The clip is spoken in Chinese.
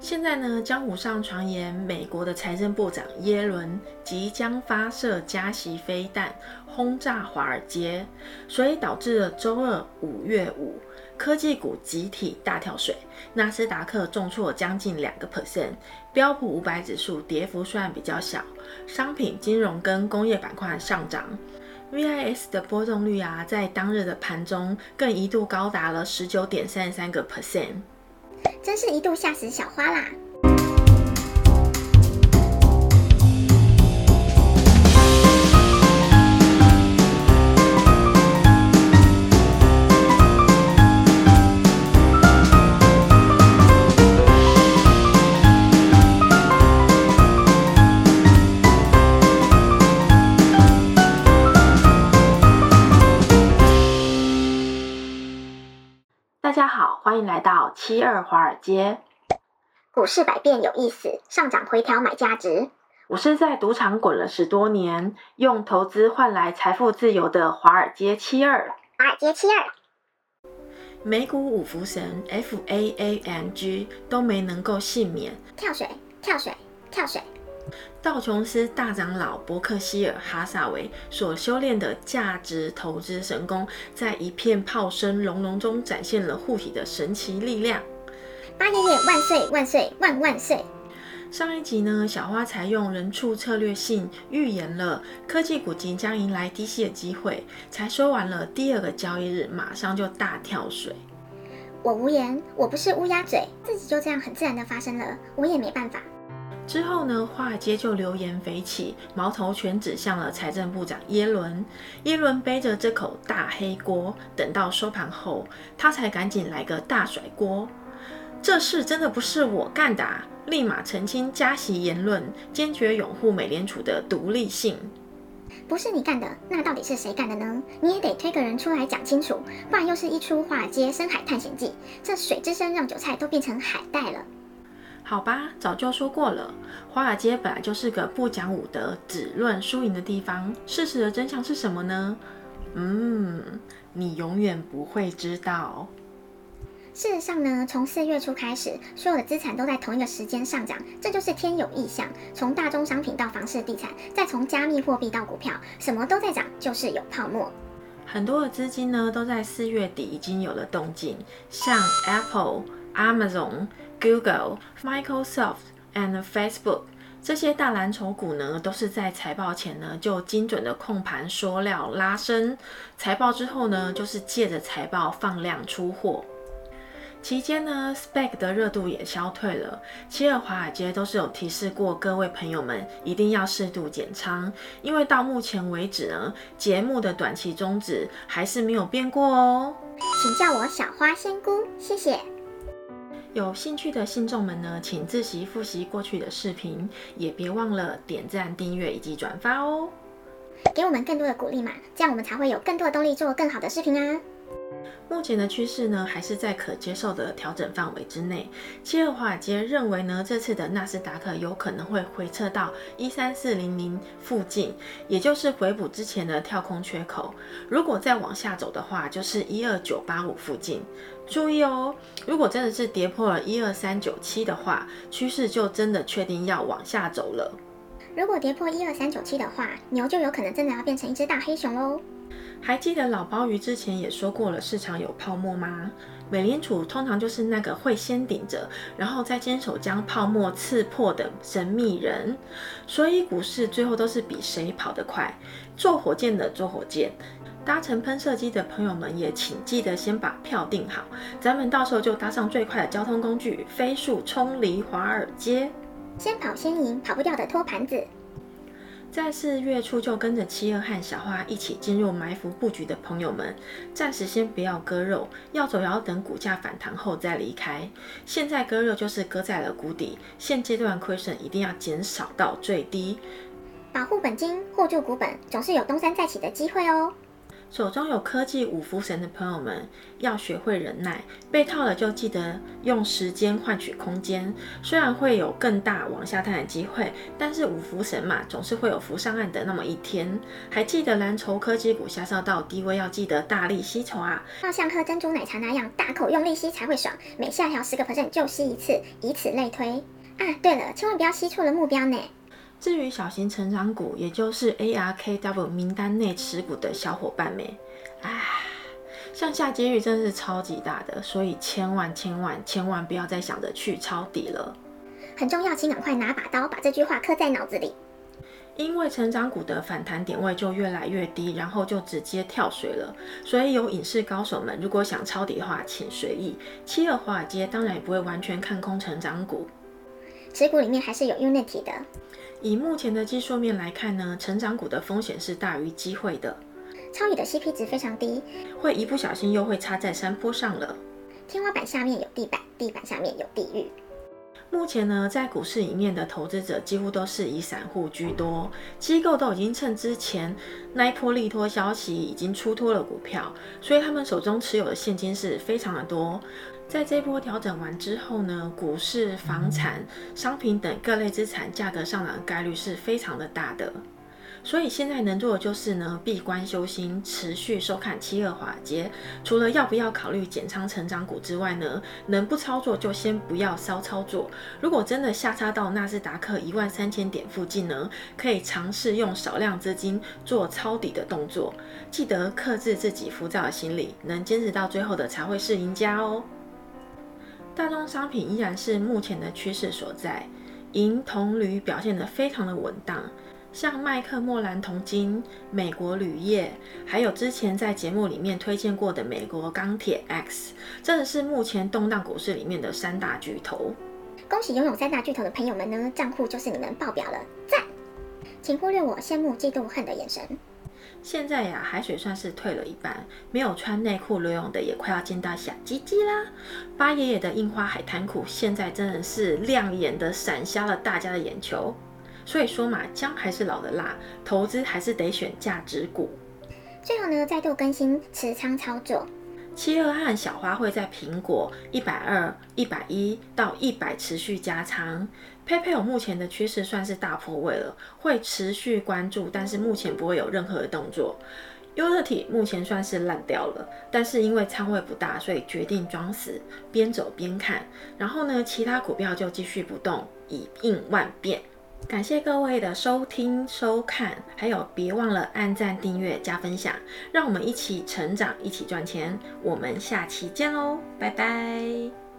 现在呢，江湖上传言，美国的财政部长耶伦即将发射加息飞弹轰炸华尔街，所以导致了周二五月五科技股集体大跳水，纳斯达克重挫将近两个 percent，标普五百指数跌幅虽然比较小，商品、金融跟工业板块上涨，VIX 的波动率啊，在当日的盘中更一度高达了十九点三三个 percent。真是一度吓死小花啦！到七二华尔街。股市百变有意思，上涨回调买价值。我是在赌场滚了十多年，用投资换来财富自由的华尔街七二。华尔街七二。美股五福神 FAANG 都没能够幸免，跳水，跳水，跳水。道琼斯大长老伯克希尔哈萨维所修炼的价值投资神功，在一片炮声隆隆中展现了护体的神奇力量。八爷爷万岁万岁万万岁！上一集呢，小花采用人畜策略性预言了科技股即将迎来低吸的机会，才说完了第二个交易日，马上就大跳水。我无言，我不是乌鸦嘴，自己就这样很自然的发生了，我也没办法。之后呢，华尔街就流言蜚起，矛头全指向了财政部长耶伦。耶伦背着这口大黑锅，等到收盘后，他才赶紧来个大甩锅。这事真的不是我干的啊，立马澄清加息言论，坚决拥护美联储的独立性。不是你干的，那到底是谁干的呢？你也得推个人出来讲清楚，不然又是一出华尔街深海探险记，这水之深让韭菜都变成海带了。好吧，早就说过了，华尔街本来就是个不讲武德、只论输赢的地方。事实的真相是什么呢？嗯，你永远不会知道。事实上呢，从四月初开始，所有的资产都在同一个时间上涨，这就是天有异象。从大宗商品到房市地产，再从加密货币到股票，什么都在涨，就是有泡沫。很多的资金呢，都在四月底已经有了动静，像 Apple、Amazon。Google、Microsoft and Facebook 这些大蓝筹股呢，都是在财报前呢就精准的控盘说料拉升，财报之后呢，就是借着财报放量出货。期间呢，Spec 的热度也消退了。其二华尔街都是有提示过各位朋友们，一定要适度减仓，因为到目前为止呢，节目的短期宗旨还是没有变过哦。请叫我小花仙姑，谢谢。有兴趣的信众们呢，请自习复习过去的视频，也别忘了点赞、订阅以及转发哦，给我们更多的鼓励嘛，这样我们才会有更多的动力做更好的视频啊。目前的趋势呢，还是在可接受的调整范围之内。七二华尔街认为呢，这次的纳斯达克有可能会回撤到一三四零零附近，也就是回补之前的跳空缺口。如果再往下走的话，就是一二九八五附近。注意哦，如果真的是跌破了一二三九七的话，趋势就真的确定要往下走了。如果跌破一二三九七的话，牛就有可能真的要变成一只大黑熊喽。还记得老鲍鱼之前也说过了，市场有泡沫吗？美联储通常就是那个会先顶着，然后再坚守将泡沫刺破的神秘人。所以股市最后都是比谁跑得快。坐火箭的坐火箭。搭乘喷射机的朋友们也请记得先把票订好，咱们到时候就搭上最快的交通工具，飞速冲离华尔街。先跑先赢，跑不掉的托盘子。在四月初就跟着七二和小花一起进入埋伏布局的朋友们，暂时先不要割肉，要走也要等股价反弹后再离开。现在割肉就是割在了谷底，现阶段亏损一定要减少到最低，保护本金，护住股本，总是有东山再起的机会哦。手中有科技五福神的朋友们，要学会忍耐。被套了就记得用时间换取空间。虽然会有更大往下探的机会，但是五福神嘛，总是会有浮上岸的那么一天。还记得蓝筹科技股下杀到低位，要记得大力吸筹啊！要像喝珍珠奶茶那样大口用力吸才会爽，每下调十个 percent 就吸一次，以此类推。啊，对了，千万不要吸错了目标呢。至于小型成长股，也就是 ARKW 名单内持股的小伙伴们，啊，向下几率真的是超级大的，所以千万千万千万不要再想着去抄底了。很重要，请赶快拿把刀，把这句话刻在脑子里。因为成长股的反弹点位就越来越低，然后就直接跳水了，所以有影视高手们如果想抄底的话，请随意。七二华尔街当然也不会完全看空成长股，持股里面还是有 Unity 的。以目前的技术面来看呢，成长股的风险是大于机会的。超宇的 CP 值非常低，会一不小心又会插在山坡上了。天花板下面有地板，地板下面有地狱。目前呢，在股市里面的投资者几乎都是以散户居多，机构都已经趁之前那一波利托消息已经出脱了股票，所以他们手中持有的现金是非常的多。在这波调整完之后呢，股市、房产、商品等各类资产价格上涨的概率是非常的大的。所以现在能做的就是呢，闭关修心，持续收看七二华尔街。除了要不要考虑减仓成长股之外呢，能不操作就先不要骚操作。如果真的下杀到纳斯达克一万三千点附近呢，可以尝试用少量资金做抄底的动作。记得克制自己浮躁的心理，能坚持到最后的才会是赢家哦。大宗商品依然是目前的趋势所在，银、铜、铝表现得非常的稳当。像麦克莫兰铜金、美国铝业，还有之前在节目里面推荐过的美国钢铁 X，真的是目前动荡股市里面的三大巨头。恭喜拥有三大巨头的朋友们呢，账户就是你们爆表了，赞！请忽略我羡慕、嫉妒、恨的眼神。现在呀，海水算是退了一半，没有穿内裤游泳的也快要见到小鸡鸡啦。八爷爷的印花海滩裤现在真的是亮眼的闪瞎了大家的眼球。所以说嘛，姜还是老的辣，投资还是得选价值股。最后呢，再度更新持仓操作。七二和小花会在苹果一百二、一百一到一百持续加仓。PayPal 目前的趋势算是大破位了，会持续关注，但是目前不会有任何的动作。Unity 目前算是烂掉了，但是因为仓位不大，所以决定装死，边走边看。然后呢，其他股票就继续不动，以应万变。感谢各位的收听、收看，还有别忘了按赞、订阅、加分享，让我们一起成长，一起赚钱。我们下期见喽，拜拜。